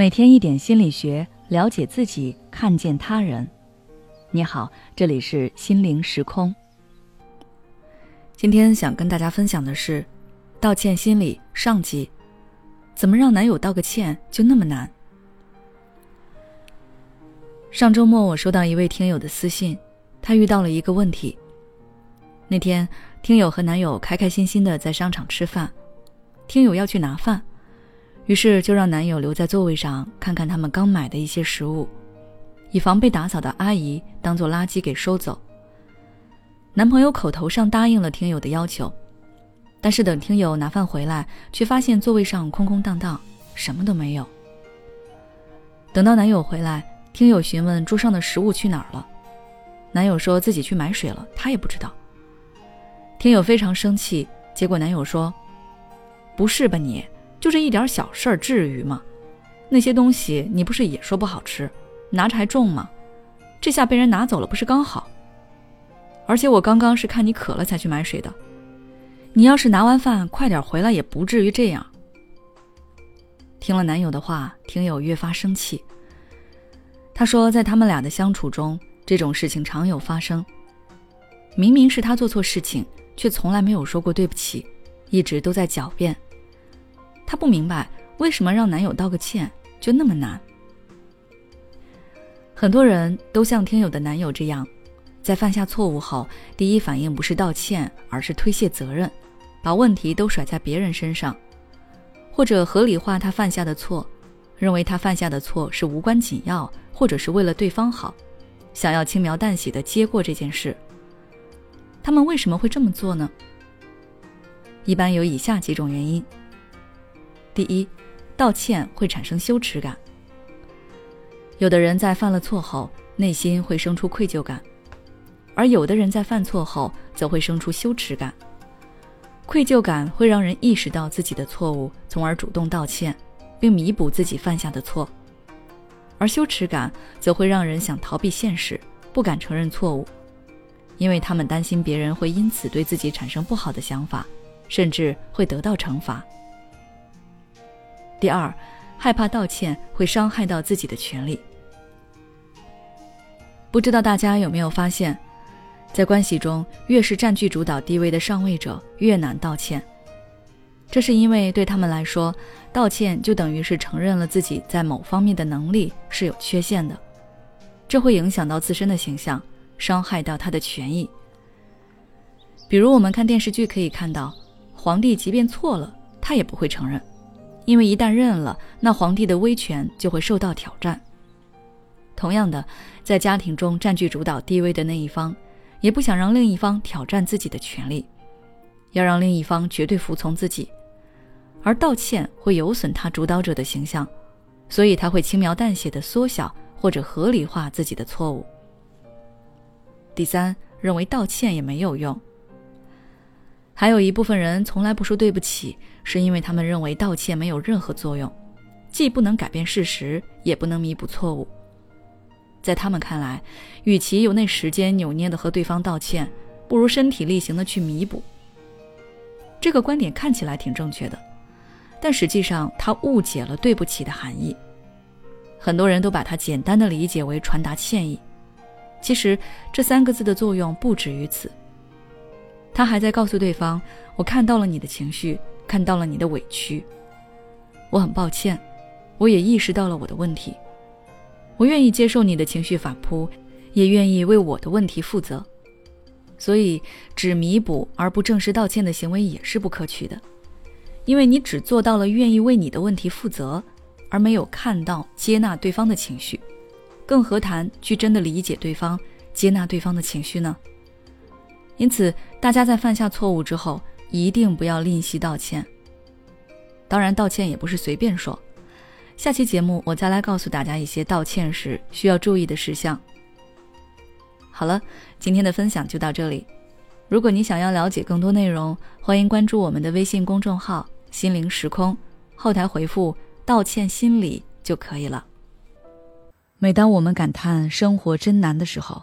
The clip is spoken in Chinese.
每天一点心理学，了解自己，看见他人。你好，这里是心灵时空。今天想跟大家分享的是，道歉心理上集。怎么让男友道个歉就那么难？上周末我收到一位听友的私信，他遇到了一个问题。那天，听友和男友开开心心的在商场吃饭，听友要去拿饭。于是就让男友留在座位上看看他们刚买的一些食物，以防被打扫的阿姨当做垃圾给收走。男朋友口头上答应了听友的要求，但是等听友拿饭回来，却发现座位上空空荡荡，什么都没有。等到男友回来，听友询问桌上的食物去哪儿了，男友说自己去买水了，他也不知道。听友非常生气，结果男友说：“不是吧你？”就这一点小事儿，至于吗？那些东西你不是也说不好吃，拿着还重吗？这下被人拿走了，不是刚好？而且我刚刚是看你渴了才去买水的，你要是拿完饭快点回来，也不至于这样。听了男友的话，听友越发生气。他说，在他们俩的相处中，这种事情常有发生。明明是他做错事情，却从来没有说过对不起，一直都在狡辩。她不明白为什么让男友道个歉就那么难。很多人都像听友的男友这样，在犯下错误后，第一反应不是道歉，而是推卸责任，把问题都甩在别人身上，或者合理化他犯下的错，认为他犯下的错是无关紧要，或者是为了对方好，想要轻描淡写的接过这件事。他们为什么会这么做呢？一般有以下几种原因。第一，道歉会产生羞耻感。有的人在犯了错后，内心会生出愧疚感，而有的人在犯错后，则会生出羞耻感。愧疚感会让人意识到自己的错误，从而主动道歉，并弥补自己犯下的错；而羞耻感则会让人想逃避现实，不敢承认错误，因为他们担心别人会因此对自己产生不好的想法，甚至会得到惩罚。第二，害怕道歉会伤害到自己的权利。不知道大家有没有发现，在关系中，越是占据主导地位的上位者，越难道歉。这是因为对他们来说，道歉就等于是承认了自己在某方面的能力是有缺陷的，这会影响到自身的形象，伤害到他的权益。比如我们看电视剧可以看到，皇帝即便错了，他也不会承认。因为一旦认了，那皇帝的威权就会受到挑战。同样的，在家庭中占据主导地位的那一方，也不想让另一方挑战自己的权利，要让另一方绝对服从自己。而道歉会有损他主导者的形象，所以他会轻描淡写的缩小或者合理化自己的错误。第三，认为道歉也没有用。还有一部分人从来不说对不起，是因为他们认为道歉没有任何作用，既不能改变事实，也不能弥补错误。在他们看来，与其有那时间扭捏的和对方道歉，不如身体力行的去弥补。这个观点看起来挺正确的，但实际上他误解了“对不起”的含义。很多人都把它简单的理解为传达歉意，其实这三个字的作用不止于此。他还在告诉对方：“我看到了你的情绪，看到了你的委屈，我很抱歉，我也意识到了我的问题，我愿意接受你的情绪反扑，也愿意为我的问题负责。所以，只弥补而不正式道歉的行为也是不可取的，因为你只做到了愿意为你的问题负责，而没有看到接纳对方的情绪，更何谈去真的理解对方、接纳对方的情绪呢？”因此，大家在犯下错误之后，一定不要吝惜道歉。当然，道歉也不是随便说。下期节目我再来告诉大家一些道歉时需要注意的事项。好了，今天的分享就到这里。如果你想要了解更多内容，欢迎关注我们的微信公众号“心灵时空”，后台回复“道歉心理”就可以了。每当我们感叹生活真难的时候，